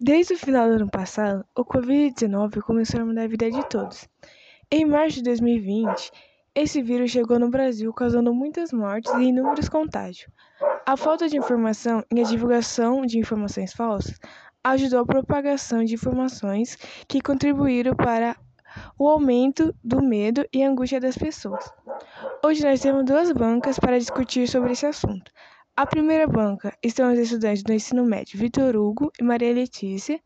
Desde o final do ano passado, o Covid-19 começou a mudar a vida de todos. Em março de 2020, esse vírus chegou no Brasil, causando muitas mortes e inúmeros contágios. A falta de informação e a divulgação de informações falsas ajudou a propagação de informações que contribuíram para o aumento do medo e angústia das pessoas. Hoje nós temos duas bancas para discutir sobre esse assunto. A primeira banca estão os estudantes do ensino médio Vitor Hugo e Maria Letícia,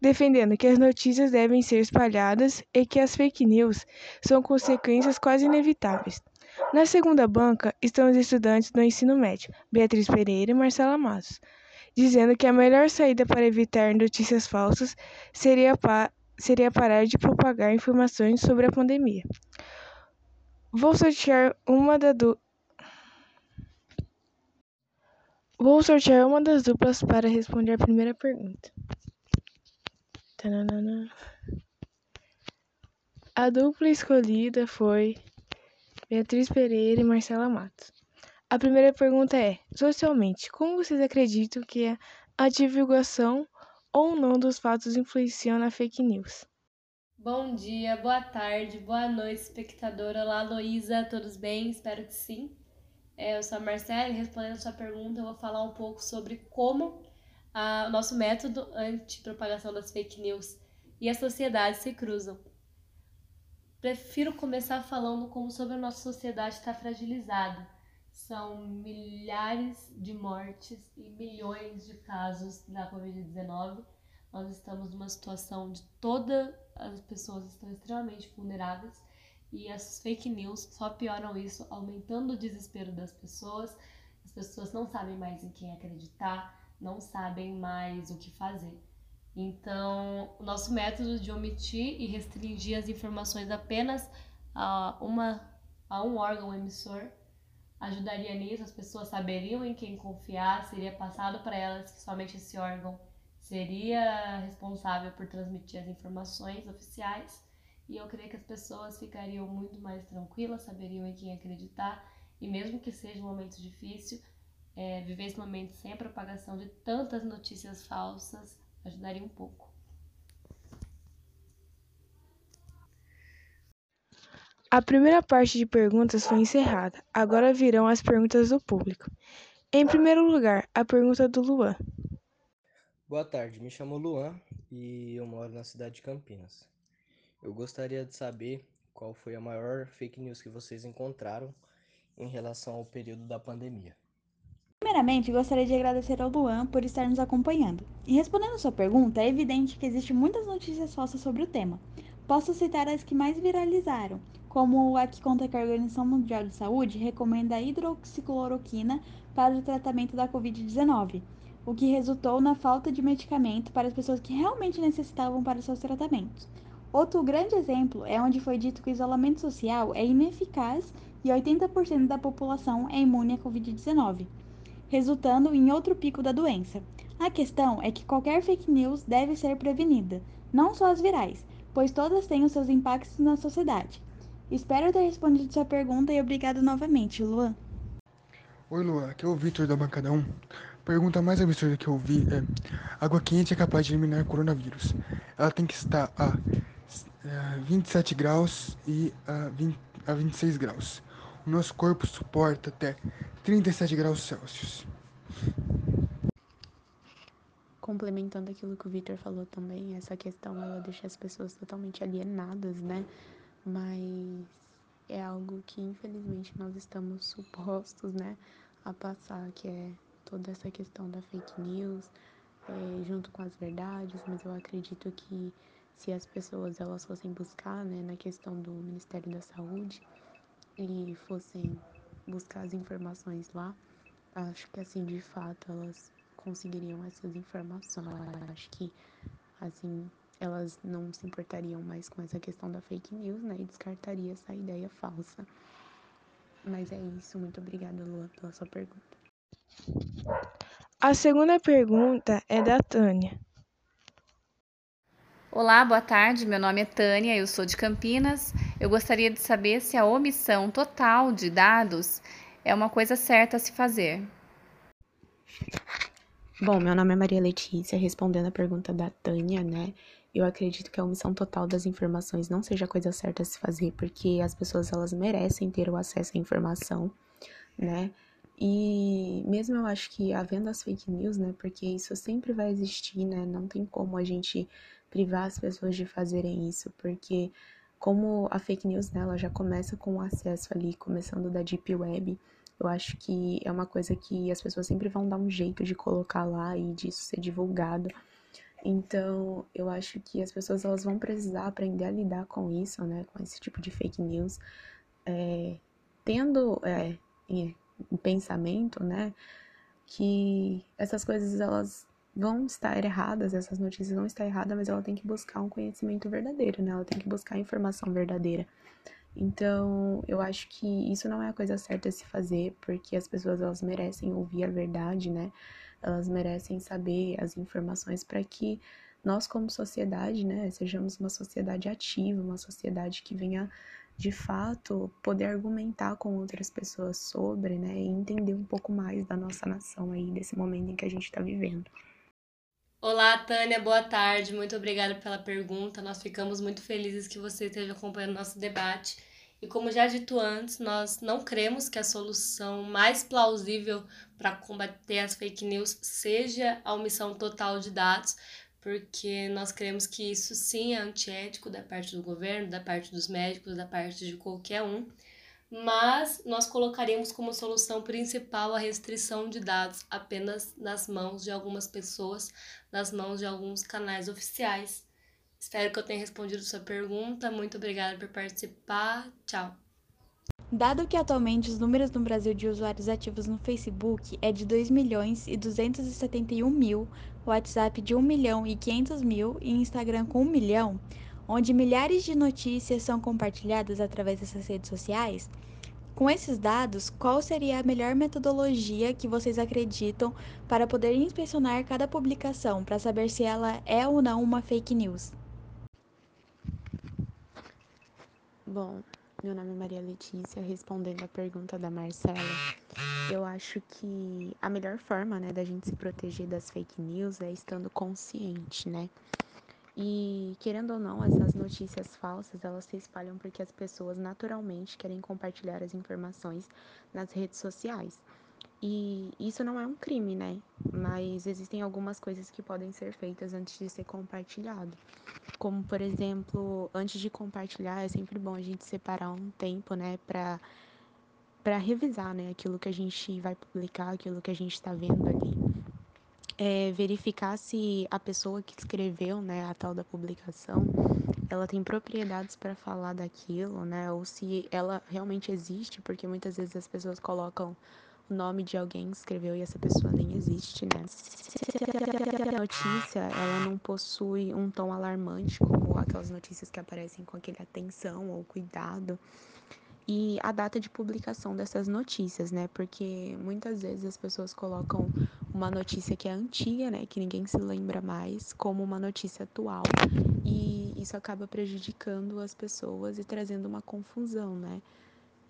defendendo que as notícias devem ser espalhadas e que as fake news são consequências quase inevitáveis. Na segunda banca estão os estudantes do ensino médio Beatriz Pereira e Marcela Matos, dizendo que a melhor saída para evitar notícias falsas seria, pa seria parar de propagar informações sobre a pandemia. Vou sortear uma da Vou sortear uma das duplas para responder a primeira pergunta. Tananana. A dupla escolhida foi Beatriz Pereira e Marcela Matos. A primeira pergunta é: socialmente, como vocês acreditam que a divulgação ou não dos fatos influenciam na fake news? Bom dia, boa tarde, boa noite, espectadora. Olá, Luísa, todos bem? Espero que sim. É, eu sou a Marcela e respondendo a sua pergunta, eu vou falar um pouco sobre como a, o nosso método anti-propagação das fake news e a sociedade se cruzam. Prefiro começar falando como sobre a nossa sociedade está fragilizada. São milhares de mortes e milhões de casos da Covid-19. Nós estamos numa situação de todas as pessoas estão extremamente vulneráveis e as fake news só pioram isso, aumentando o desespero das pessoas. As pessoas não sabem mais em quem acreditar, não sabem mais o que fazer. Então, o nosso método de omitir e restringir as informações apenas a, uma, a um órgão emissor ajudaria nisso, as pessoas saberiam em quem confiar, seria passado para elas que somente esse órgão seria responsável por transmitir as informações oficiais e eu creio que as pessoas ficariam muito mais tranquilas, saberiam em quem acreditar e mesmo que seja um momento difícil, é, viver esse momento sem a propagação de tantas notícias falsas ajudaria um pouco. A primeira parte de perguntas foi encerrada. Agora virão as perguntas do público. Em primeiro lugar, a pergunta do Luan. Boa tarde, me chamo Luan e eu moro na cidade de Campinas. Eu gostaria de saber qual foi a maior fake news que vocês encontraram em relação ao período da pandemia. Primeiramente, gostaria de agradecer ao Luan por estar nos acompanhando. E respondendo sua pergunta, é evidente que existem muitas notícias falsas sobre o tema. Posso citar as que mais viralizaram, como a que conta que a Organização Mundial de Saúde recomenda a hidroxicloroquina para o tratamento da Covid-19, o que resultou na falta de medicamento para as pessoas que realmente necessitavam para seus tratamentos. Outro grande exemplo é onde foi dito que o isolamento social é ineficaz e 80% da população é imune à Covid-19, resultando em outro pico da doença. A questão é que qualquer fake news deve ser prevenida, não só as virais, pois todas têm os seus impactos na sociedade. Espero ter respondido sua pergunta e obrigado novamente, Luan. Oi, Luan, aqui é o Victor da Bancada 1. Pergunta mais absurda que eu vi é: água quente é capaz de eliminar coronavírus. Ela tem que estar a 27 graus e a, 20, a 26 graus. O nosso corpo suporta até 37 graus Celsius. Complementando aquilo que o Victor falou também, essa questão ela deixa as pessoas totalmente alienadas, né? Mas é algo que infelizmente nós estamos supostos, né, a passar, que é toda essa questão da fake news, é, junto com as verdades, mas eu acredito que se as pessoas elas fossem buscar, né, na questão do Ministério da Saúde e fossem buscar as informações lá, acho que assim, de fato, elas conseguiriam essas informações. Acho que assim, elas não se importariam mais com essa questão da fake news, né, e descartaria essa ideia falsa. Mas é isso, muito obrigada, Lua, pela sua pergunta. A segunda pergunta é da Tânia. Olá, boa tarde. Meu nome é Tânia, eu sou de Campinas. Eu gostaria de saber se a omissão total de dados é uma coisa certa a se fazer. Bom, meu nome é Maria Letícia, respondendo a pergunta da Tânia, né? Eu acredito que a omissão total das informações não seja a coisa certa a se fazer, porque as pessoas elas merecem ter o acesso à informação, né? E mesmo eu acho que havendo as fake news, né? Porque isso sempre vai existir, né? Não tem como a gente privar as pessoas de fazerem isso, porque como a fake news né, ela já começa com o acesso ali, começando da deep web, eu acho que é uma coisa que as pessoas sempre vão dar um jeito de colocar lá e disso ser divulgado. Então, eu acho que as pessoas elas vão precisar aprender a lidar com isso, né, com esse tipo de fake news, é, tendo é, um pensamento, né, que essas coisas elas vão estar erradas, essas notícias vão estar erradas, mas ela tem que buscar um conhecimento verdadeiro, né? Ela tem que buscar informação verdadeira. Então, eu acho que isso não é a coisa certa a se fazer, porque as pessoas elas merecem ouvir a verdade, né? Elas merecem saber as informações para que nós como sociedade, né, sejamos uma sociedade ativa, uma sociedade que venha de fato poder argumentar com outras pessoas sobre, né, e entender um pouco mais da nossa nação aí desse momento em que a gente está vivendo. Olá, Tânia, boa tarde. Muito obrigada pela pergunta. Nós ficamos muito felizes que você esteja acompanhando nosso debate. E como já dito antes, nós não cremos que a solução mais plausível para combater as fake news seja a omissão total de dados, porque nós cremos que isso sim é antiético da parte do governo, da parte dos médicos, da parte de qualquer um mas nós colocaríamos como solução principal a restrição de dados apenas nas mãos de algumas pessoas, nas mãos de alguns canais oficiais. Espero que eu tenha respondido sua pergunta. Muito obrigada por participar. Tchau. Dado que atualmente os números no Brasil de usuários ativos no Facebook é de 2 milhões e 271 mil, WhatsApp de 1 milhão e 500 mil e Instagram com 1 milhão, onde milhares de notícias são compartilhadas através dessas redes sociais, com esses dados, qual seria a melhor metodologia que vocês acreditam para poder inspecionar cada publicação para saber se ela é ou não uma fake news? Bom, meu nome é Maria Letícia, respondendo a pergunta da Marcela. Eu acho que a melhor forma, né, da gente se proteger das fake news é estando consciente, né? E querendo ou não, essas notícias falsas, elas se espalham porque as pessoas naturalmente querem compartilhar as informações nas redes sociais. E isso não é um crime, né? Mas existem algumas coisas que podem ser feitas antes de ser compartilhado. Como, por exemplo, antes de compartilhar, é sempre bom a gente separar um tempo, né, para para revisar, né, aquilo que a gente vai publicar, aquilo que a gente está vendo ali é, verificar se a pessoa que escreveu, né, a tal da publicação, ela tem propriedades para falar daquilo, né, ou se ela realmente existe, porque muitas vezes as pessoas colocam o nome de alguém que escreveu e essa pessoa nem existe, né? A notícia ela não possui um tom alarmante, como aquelas notícias que aparecem com aquele atenção ou cuidado, e a data de publicação dessas notícias, né? Porque muitas vezes as pessoas colocam uma notícia que é antiga, né, que ninguém se lembra mais, como uma notícia atual, e isso acaba prejudicando as pessoas e trazendo uma confusão, né?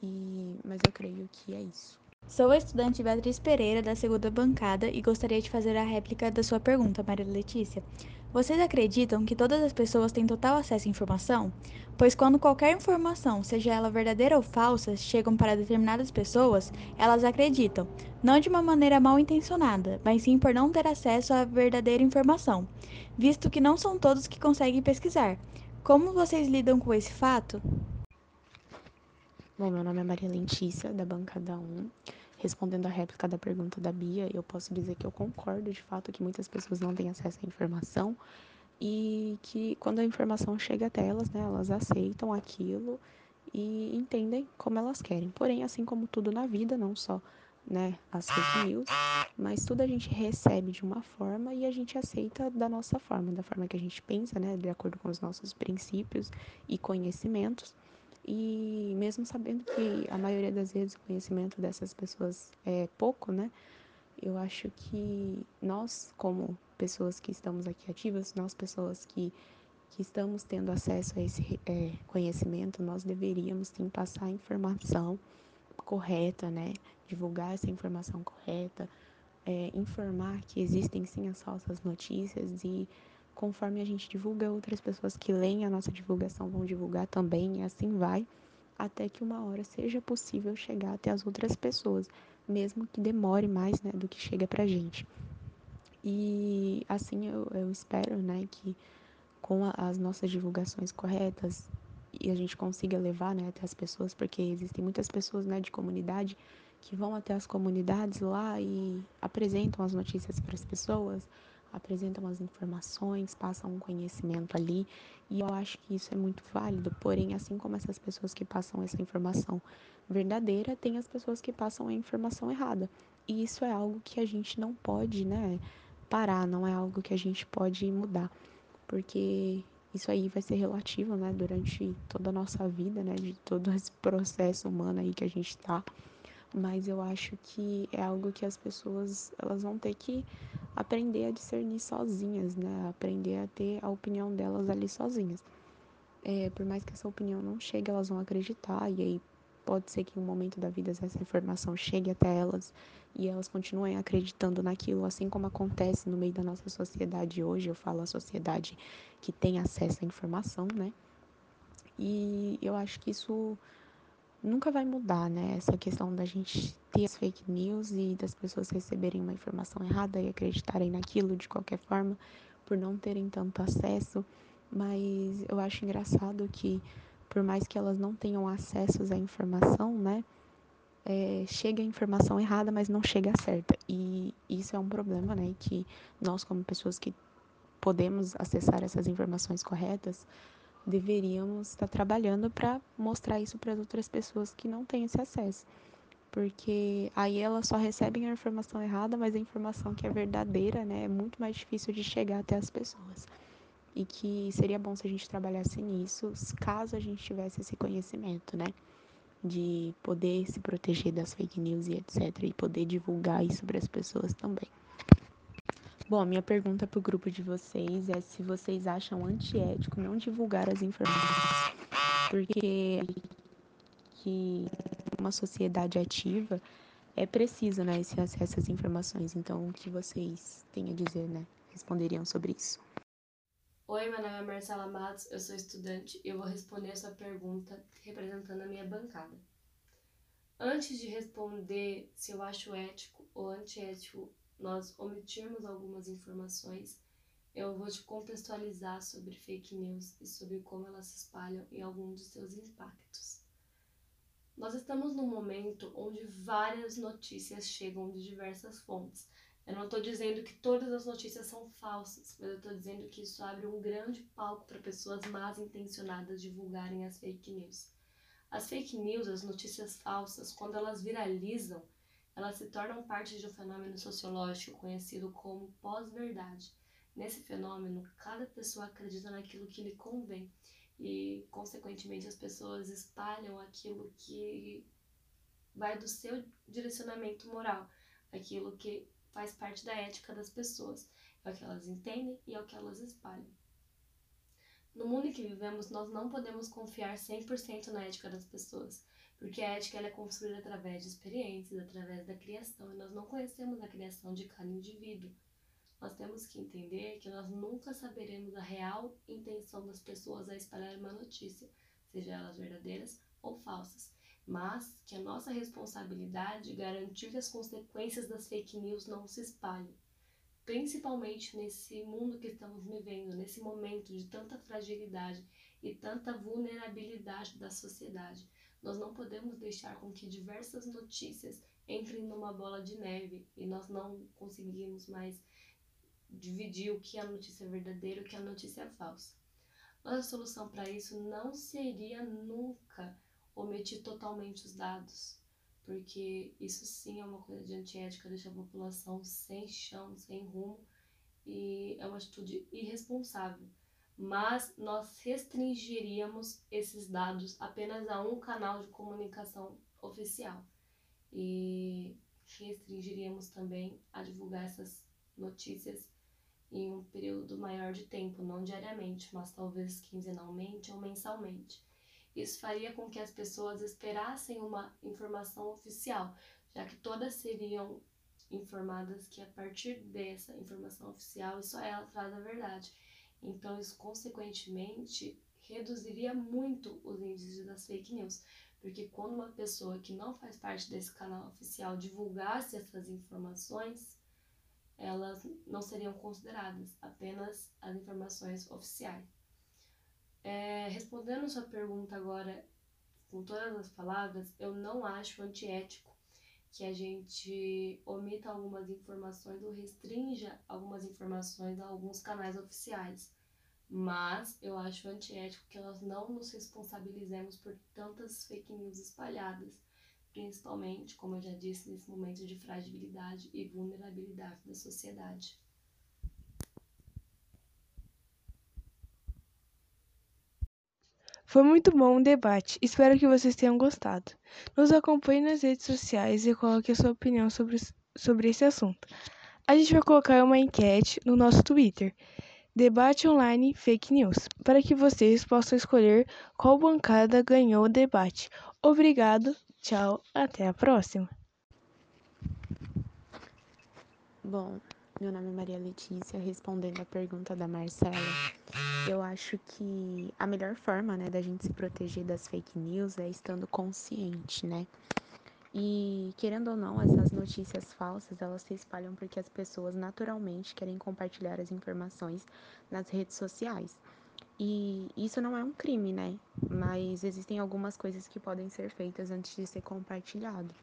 E mas eu creio que é isso. Sou a estudante Beatriz Pereira, da segunda bancada, e gostaria de fazer a réplica da sua pergunta, Maria Letícia. Vocês acreditam que todas as pessoas têm total acesso à informação? Pois quando qualquer informação, seja ela verdadeira ou falsa, chegam para determinadas pessoas, elas acreditam, não de uma maneira mal intencionada, mas sim por não ter acesso à verdadeira informação, visto que não são todos que conseguem pesquisar. Como vocês lidam com esse fato? Bom, meu nome é Maria Lentícia, da bancada 1. Respondendo a réplica da pergunta da Bia, eu posso dizer que eu concordo de fato que muitas pessoas não têm acesso à informação e que quando a informação chega até elas, né, elas aceitam aquilo e entendem como elas querem. Porém, assim como tudo na vida, não só né, as fake news, mas tudo a gente recebe de uma forma e a gente aceita da nossa forma, da forma que a gente pensa, né, de acordo com os nossos princípios e conhecimentos. E mesmo sabendo que a maioria das vezes o conhecimento dessas pessoas é pouco, né? Eu acho que nós, como pessoas que estamos aqui ativas, nós pessoas que, que estamos tendo acesso a esse é, conhecimento, nós deveríamos sim passar a informação correta, né? Divulgar essa informação correta, é, informar que existem sim as falsas notícias e conforme a gente divulga, outras pessoas que leem a nossa divulgação vão divulgar também, e assim vai, até que uma hora seja possível chegar até as outras pessoas, mesmo que demore mais né, do que chega pra gente. E assim eu, eu espero né, que com a, as nossas divulgações corretas e a gente consiga levar né, até as pessoas, porque existem muitas pessoas né, de comunidade que vão até as comunidades lá e apresentam as notícias para as pessoas, apresentam as informações, passam um conhecimento ali, e eu acho que isso é muito válido. Porém, assim como essas pessoas que passam essa informação verdadeira, tem as pessoas que passam a informação errada. E isso é algo que a gente não pode, né, parar, não é algo que a gente pode mudar, porque isso aí vai ser relativo, né, durante toda a nossa vida, né, de todo esse processo humano aí que a gente está mas eu acho que é algo que as pessoas elas vão ter que aprender a discernir sozinhas, né? Aprender a ter a opinião delas ali sozinhas. É, por mais que essa opinião não chegue, elas vão acreditar e aí pode ser que em um momento da vida essa informação chegue até elas e elas continuem acreditando naquilo, assim como acontece no meio da nossa sociedade hoje. Eu falo a sociedade que tem acesso à informação, né? E eu acho que isso nunca vai mudar, né? Essa questão da gente ter as fake news e das pessoas receberem uma informação errada e acreditarem naquilo de qualquer forma por não terem tanto acesso. Mas eu acho engraçado que, por mais que elas não tenham acesso à informação, né? É, chega a informação errada, mas não chega a certa. E isso é um problema, né? Que nós, como pessoas que podemos acessar essas informações corretas, deveríamos estar trabalhando para mostrar isso para as outras pessoas que não têm esse acesso. Porque aí elas só recebem a informação errada, mas a informação que é verdadeira, né, é muito mais difícil de chegar até as pessoas. E que seria bom se a gente trabalhasse nisso, caso a gente tivesse esse conhecimento, né? De poder se proteger das fake news e etc. E poder divulgar isso para as pessoas também. Bom, minha pergunta para o grupo de vocês é se vocês acham antiético não divulgar as informações. Porque que uma sociedade ativa é preciso, né, esse acesso às informações. Então, o que vocês têm a dizer, né? Responderiam sobre isso. Oi, meu nome é Marcela Matos, eu sou estudante e eu vou responder a sua pergunta representando a minha bancada. Antes de responder se eu acho ético ou antiético nós omitirmos algumas informações, eu vou te contextualizar sobre fake news e sobre como elas se espalham e alguns de seus impactos. Nós estamos num momento onde várias notícias chegam de diversas fontes. Eu não estou dizendo que todas as notícias são falsas, mas eu estou dizendo que isso abre um grande palco para pessoas más intencionadas divulgarem as fake news. As fake news, as notícias falsas, quando elas viralizam, elas se tornam parte de um fenômeno sociológico conhecido como pós-verdade. Nesse fenômeno, cada pessoa acredita naquilo que lhe convém e, consequentemente, as pessoas espalham aquilo que vai do seu direcionamento moral, aquilo que faz parte da ética das pessoas, é o que elas entendem e é o que elas espalham. No mundo em que vivemos, nós não podemos confiar 100% na ética das pessoas. Porque a ética ela é construída através de experiências, através da criação, e nós não conhecemos a criação de cada indivíduo. Nós temos que entender que nós nunca saberemos a real intenção das pessoas a espalhar uma notícia, seja elas verdadeiras ou falsas, mas que a nossa responsabilidade é garantir que as consequências das fake news não se espalhem, principalmente nesse mundo que estamos vivendo, nesse momento de tanta fragilidade e tanta vulnerabilidade da sociedade. Nós não podemos deixar com que diversas notícias entrem numa bola de neve e nós não conseguimos mais dividir o que é a notícia verdadeira e o que é a notícia falsa. Nossa solução para isso não seria nunca omitir totalmente os dados, porque isso sim é uma coisa de antiética, deixa a população sem chão, sem rumo e é uma atitude irresponsável mas nós restringiríamos esses dados apenas a um canal de comunicação oficial e restringiríamos também a divulgar essas notícias em um período maior de tempo, não diariamente, mas talvez quinzenalmente ou mensalmente. Isso faria com que as pessoas esperassem uma informação oficial, já que todas seriam informadas que a partir dessa informação oficial, só ela traz a verdade. Então, isso consequentemente reduziria muito os índices das fake news, porque quando uma pessoa que não faz parte desse canal oficial divulgasse essas informações, elas não seriam consideradas, apenas as informações oficiais. É, respondendo sua pergunta agora com todas as palavras, eu não acho antiético que a gente omita algumas informações ou restrinja algumas informações a alguns canais oficiais. Mas eu acho antiético que nós não nos responsabilizemos por tantas fake news espalhadas, principalmente, como eu já disse, nesse momento de fragilidade e vulnerabilidade da sociedade. Foi muito bom o debate. Espero que vocês tenham gostado. Nos acompanhe nas redes sociais e coloque a sua opinião sobre, sobre esse assunto. A gente vai colocar uma enquete no nosso Twitter, Debate Online Fake News, para que vocês possam escolher qual bancada ganhou o debate. Obrigado, tchau, até a próxima. Bom, meu nome é Maria Letícia, respondendo a pergunta da Marcela. Eu acho que a melhor forma, né, da gente se proteger das fake news é estando consciente, né? E querendo ou não, essas notícias falsas, elas se espalham porque as pessoas naturalmente querem compartilhar as informações nas redes sociais. E isso não é um crime, né? Mas existem algumas coisas que podem ser feitas antes de ser compartilhado.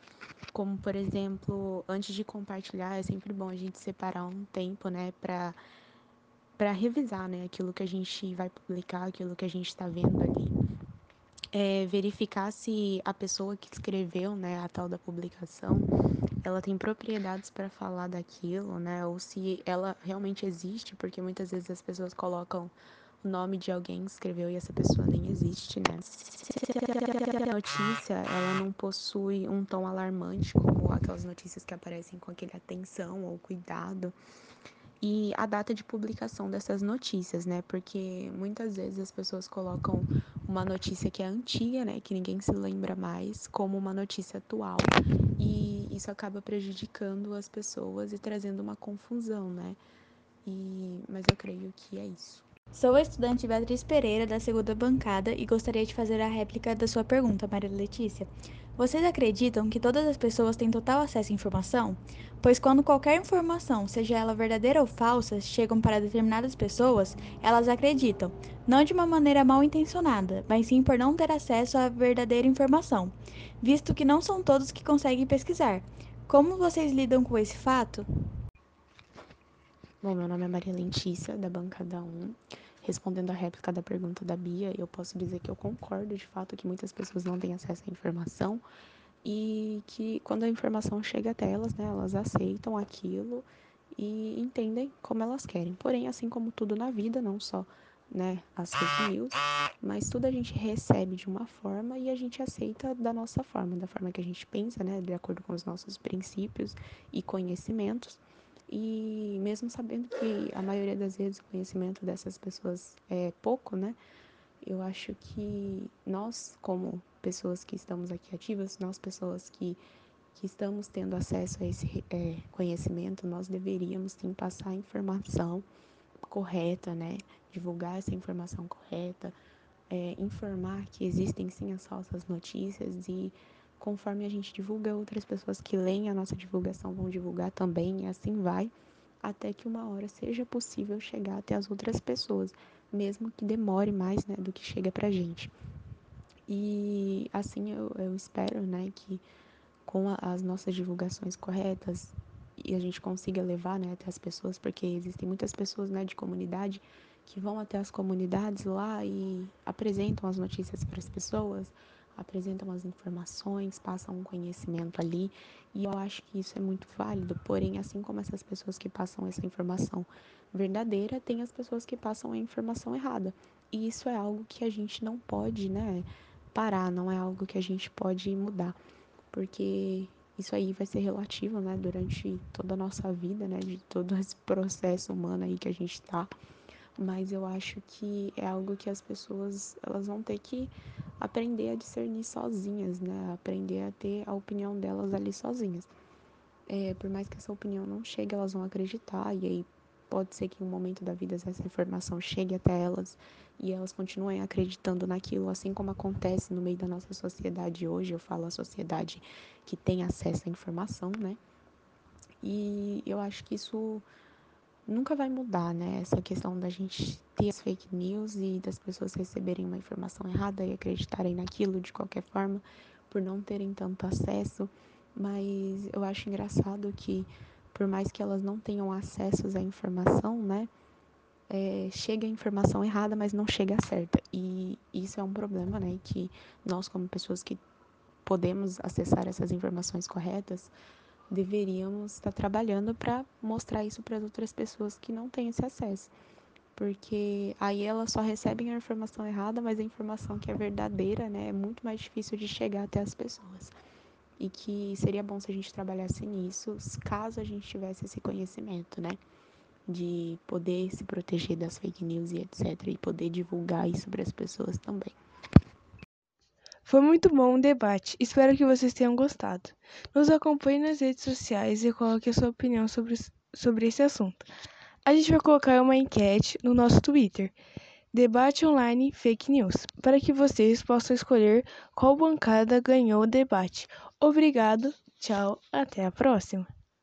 Como, por exemplo, antes de compartilhar, é sempre bom a gente separar um tempo, né, para para revisar, né, aquilo que a gente vai publicar, aquilo que a gente está vendo ali. É, verificar se a pessoa que escreveu, né, a tal da publicação, ela tem propriedades para falar daquilo, né, ou se ela realmente existe, porque muitas vezes as pessoas colocam o nome de alguém escreveu e essa pessoa nem existe, né? A notícia ela não possui um tom alarmante, como aquelas notícias que aparecem com aquele atenção ou cuidado, e a data de publicação dessas notícias, né? Porque muitas vezes as pessoas colocam uma notícia que é antiga, né, que ninguém se lembra mais, como uma notícia atual, e isso acaba prejudicando as pessoas e trazendo uma confusão, né? E mas eu creio que é isso. Sou a estudante Beatriz Pereira, da segunda bancada, e gostaria de fazer a réplica da sua pergunta, Maria Letícia. Vocês acreditam que todas as pessoas têm total acesso à informação? Pois quando qualquer informação, seja ela verdadeira ou falsa, chegam para determinadas pessoas, elas acreditam, não de uma maneira mal intencionada, mas sim por não ter acesso à verdadeira informação, visto que não são todos que conseguem pesquisar. Como vocês lidam com esse fato? Bom, meu nome é Maria Lentícia, da bancada 1. Respondendo a réplica da pergunta da Bia, eu posso dizer que eu concordo de fato que muitas pessoas não têm acesso à informação e que quando a informação chega até elas, né, elas aceitam aquilo e entendem como elas querem. Porém, assim como tudo na vida, não só né, as fake news, mas tudo a gente recebe de uma forma e a gente aceita da nossa forma, da forma que a gente pensa, né, de acordo com os nossos princípios e conhecimentos. E mesmo sabendo que a maioria das vezes o conhecimento dessas pessoas é pouco, né? Eu acho que nós, como pessoas que estamos aqui ativas, nós pessoas que, que estamos tendo acesso a esse é, conhecimento, nós deveríamos sim passar a informação correta, né? Divulgar essa informação correta, é, informar que existem sim as falsas notícias e conforme a gente divulga, outras pessoas que leem a nossa divulgação vão divulgar também, e assim vai, até que uma hora seja possível chegar até as outras pessoas, mesmo que demore mais né, do que chega pra gente. E assim eu, eu espero né, que com a, as nossas divulgações corretas e a gente consiga levar né, até as pessoas, porque existem muitas pessoas né, de comunidade que vão até as comunidades lá e apresentam as notícias para as pessoas, apresentam as informações, passam um conhecimento ali, e eu acho que isso é muito válido. Porém, assim como essas pessoas que passam essa informação verdadeira, tem as pessoas que passam a informação errada. E isso é algo que a gente não pode, né, parar, não é algo que a gente pode mudar, porque isso aí vai ser relativo, né, durante toda a nossa vida, né, de todo esse processo humano aí que a gente está mas eu acho que é algo que as pessoas elas vão ter que aprender a discernir sozinhas, né? Aprender a ter a opinião delas ali sozinhas. é, por mais que essa opinião não chegue, elas vão acreditar, e aí pode ser que em um momento da vida essa informação chegue até elas e elas continuem acreditando naquilo, assim como acontece no meio da nossa sociedade hoje. Eu falo a sociedade que tem acesso à informação, né? E eu acho que isso nunca vai mudar, né? Essa questão da gente ter as fake news e das pessoas receberem uma informação errada e acreditarem naquilo de qualquer forma, por não terem tanto acesso. Mas eu acho engraçado que, por mais que elas não tenham acesso à informação, né? É, chega a informação errada, mas não chega a certa. E isso é um problema, né? Que nós, como pessoas que podemos acessar essas informações corretas, deveríamos estar trabalhando para mostrar isso para as outras pessoas que não têm esse acesso. Porque aí elas só recebem a informação errada, mas a informação que é verdadeira, né, é muito mais difícil de chegar até as pessoas. E que seria bom se a gente trabalhasse nisso, caso a gente tivesse esse conhecimento, né? De poder se proteger das fake news e etc. E poder divulgar isso para as pessoas também. Foi muito bom o debate, espero que vocês tenham gostado. Nos acompanhe nas redes sociais e coloque a sua opinião sobre, sobre esse assunto. A gente vai colocar uma enquete no nosso Twitter, Debate Online Fake News, para que vocês possam escolher qual bancada ganhou o debate. Obrigado, tchau, até a próxima!